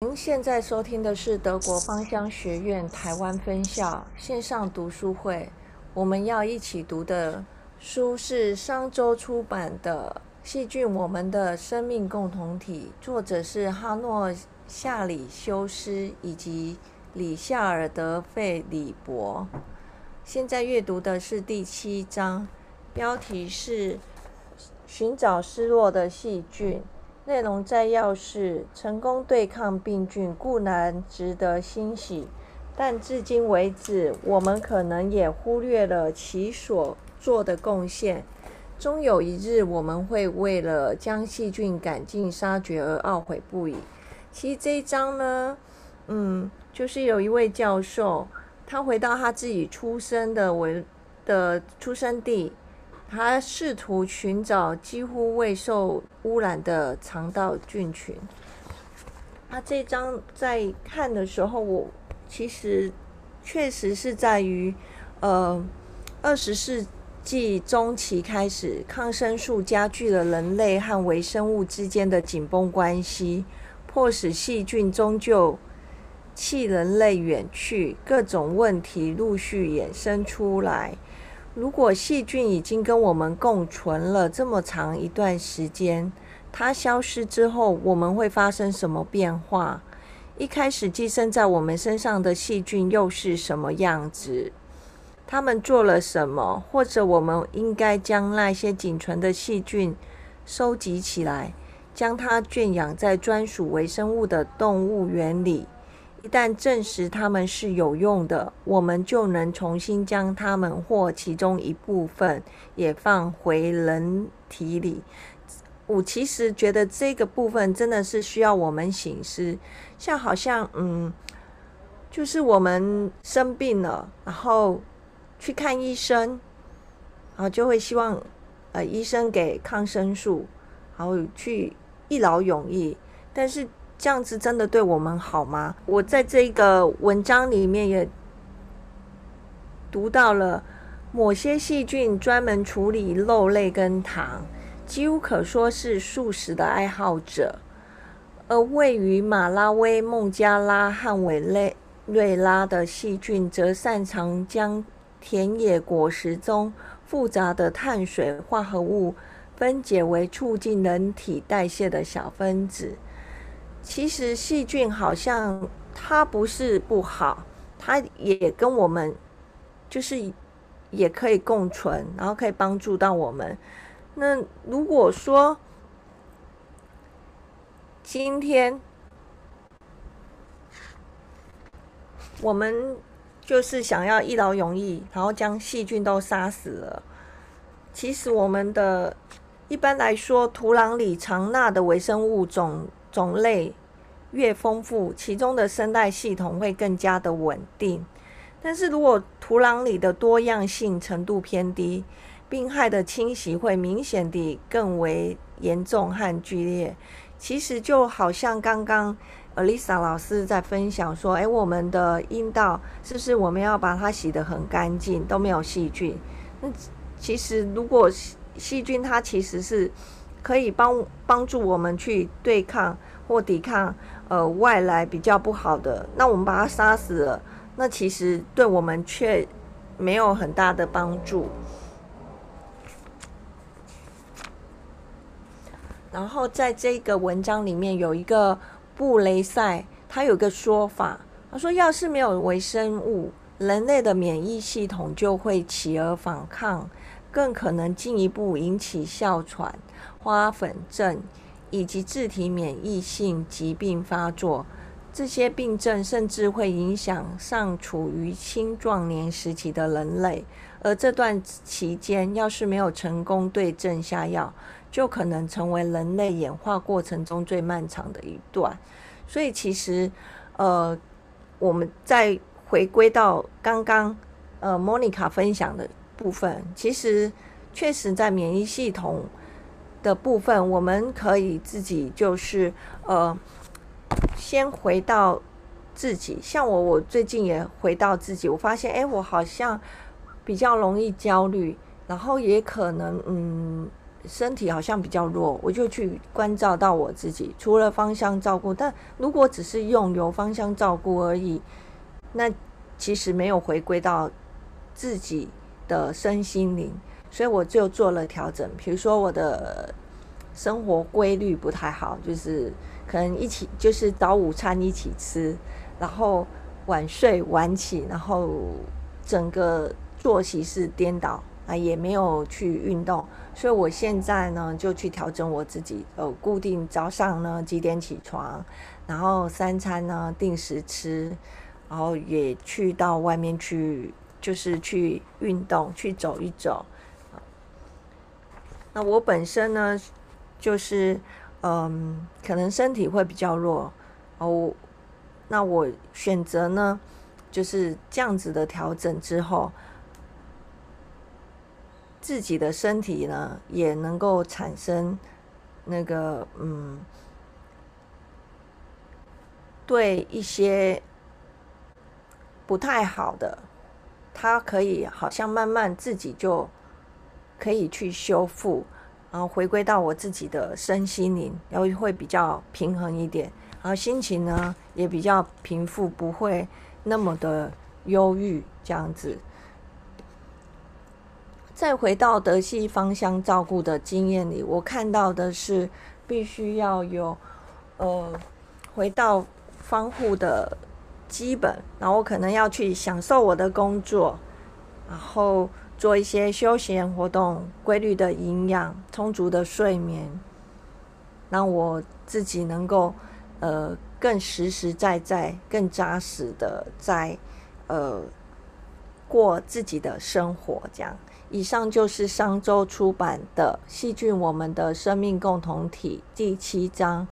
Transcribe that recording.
您现在收听的是德国芳香学院台湾分校线上读书会。我们要一起读的书是商周出版的《细菌：我们的生命共同体》，作者是哈诺夏里修斯以及里夏尔德费里伯。现在阅读的是第七章，标题是“寻找失落的细菌”。内容摘要是：成功对抗病菌固然值得欣喜，但至今为止，我们可能也忽略了其所做的贡献。终有一日，我们会为了将细菌赶尽杀绝而懊悔不已。其实这一章呢，嗯，就是有一位教授，他回到他自己出生的文的出生地。他试图寻找几乎未受污染的肠道菌群。他这张在看的时候，我其实确实是在于，呃，二十世纪中期开始，抗生素加剧了人类和微生物之间的紧绷关系，迫使细菌终究弃人类远去，各种问题陆续衍生出来。如果细菌已经跟我们共存了这么长一段时间，它消失之后，我们会发生什么变化？一开始寄生在我们身上的细菌又是什么样子？他们做了什么？或者我们应该将那些仅存的细菌收集起来，将它圈养在专属微生物的动物园里？一旦证实它们是有用的，我们就能重新将它们或其中一部分也放回人体里。我其实觉得这个部分真的是需要我们醒思，像好像嗯，就是我们生病了，然后去看医生，然后就会希望呃医生给抗生素，然后去一劳永逸，但是。这样子真的对我们好吗？我在这个文章里面也读到了某些细菌专门处理肉类跟糖，几乎可说是素食的爱好者。而位于马拉维、孟加拉和委内瑞拉的细菌，则擅长将田野果实中复杂的碳水化合物分解为促进人体代谢的小分子。其实细菌好像它不是不好，它也跟我们就是也可以共存，然后可以帮助到我们。那如果说今天我们就是想要一劳永逸，然后将细菌都杀死了，其实我们的一般来说，土壤里常纳的微生物种。种类越丰富，其中的生态系统会更加的稳定。但是如果土壤里的多样性程度偏低，病害的侵袭会明显地更为严重和剧烈。其实就好像刚刚 Alisa 老师在分享说：“诶，我们的阴道是不是我们要把它洗得很干净，都没有细菌？那其实如果细菌它其实是可以帮帮助我们去对抗。”或抵抗呃外来比较不好的，那我们把它杀死了，那其实对我们却没有很大的帮助。然后在这个文章里面有一个布雷塞，他有个说法，他说要是没有微生物，人类的免疫系统就会起而反抗，更可能进一步引起哮喘、花粉症。以及自体免疫性疾病发作，这些病症甚至会影响尚处于青壮年时期的人类。而这段期间，要是没有成功对症下药，就可能成为人类演化过程中最漫长的一段。所以，其实，呃，我们再回归到刚刚呃莫妮卡分享的部分，其实确实在免疫系统。的部分，我们可以自己就是呃，先回到自己。像我，我最近也回到自己，我发现，哎，我好像比较容易焦虑，然后也可能，嗯，身体好像比较弱，我就去关照到我自己。除了芳香照顾，但如果只是用油芳香照顾而已，那其实没有回归到自己的身心灵。所以我就做了调整，比如说我的生活规律不太好，就是可能一起就是早午餐一起吃，然后晚睡晚起，然后整个作息是颠倒啊，也没有去运动。所以我现在呢就去调整我自己，呃，固定早上呢几点起床，然后三餐呢定时吃，然后也去到外面去，就是去运动，去走一走。那我本身呢，就是嗯，可能身体会比较弱哦。那我选择呢，就是这样子的调整之后，自己的身体呢也能够产生那个嗯，对一些不太好的，它可以好像慢慢自己就。可以去修复，然后回归到我自己的身心灵，然后会比较平衡一点，然后心情呢也比较平复，不会那么的忧郁这样子。再回到德系芳香照顾的经验里，我看到的是必须要有呃回到方护的基本，然后我可能要去享受我的工作，然后。做一些休闲活动，规律的营养，充足的睡眠，让我自己能够呃更实实在在、更扎实的在呃过自己的生活。这样，以上就是商周出版的《细菌：我们的生命共同体》第七章。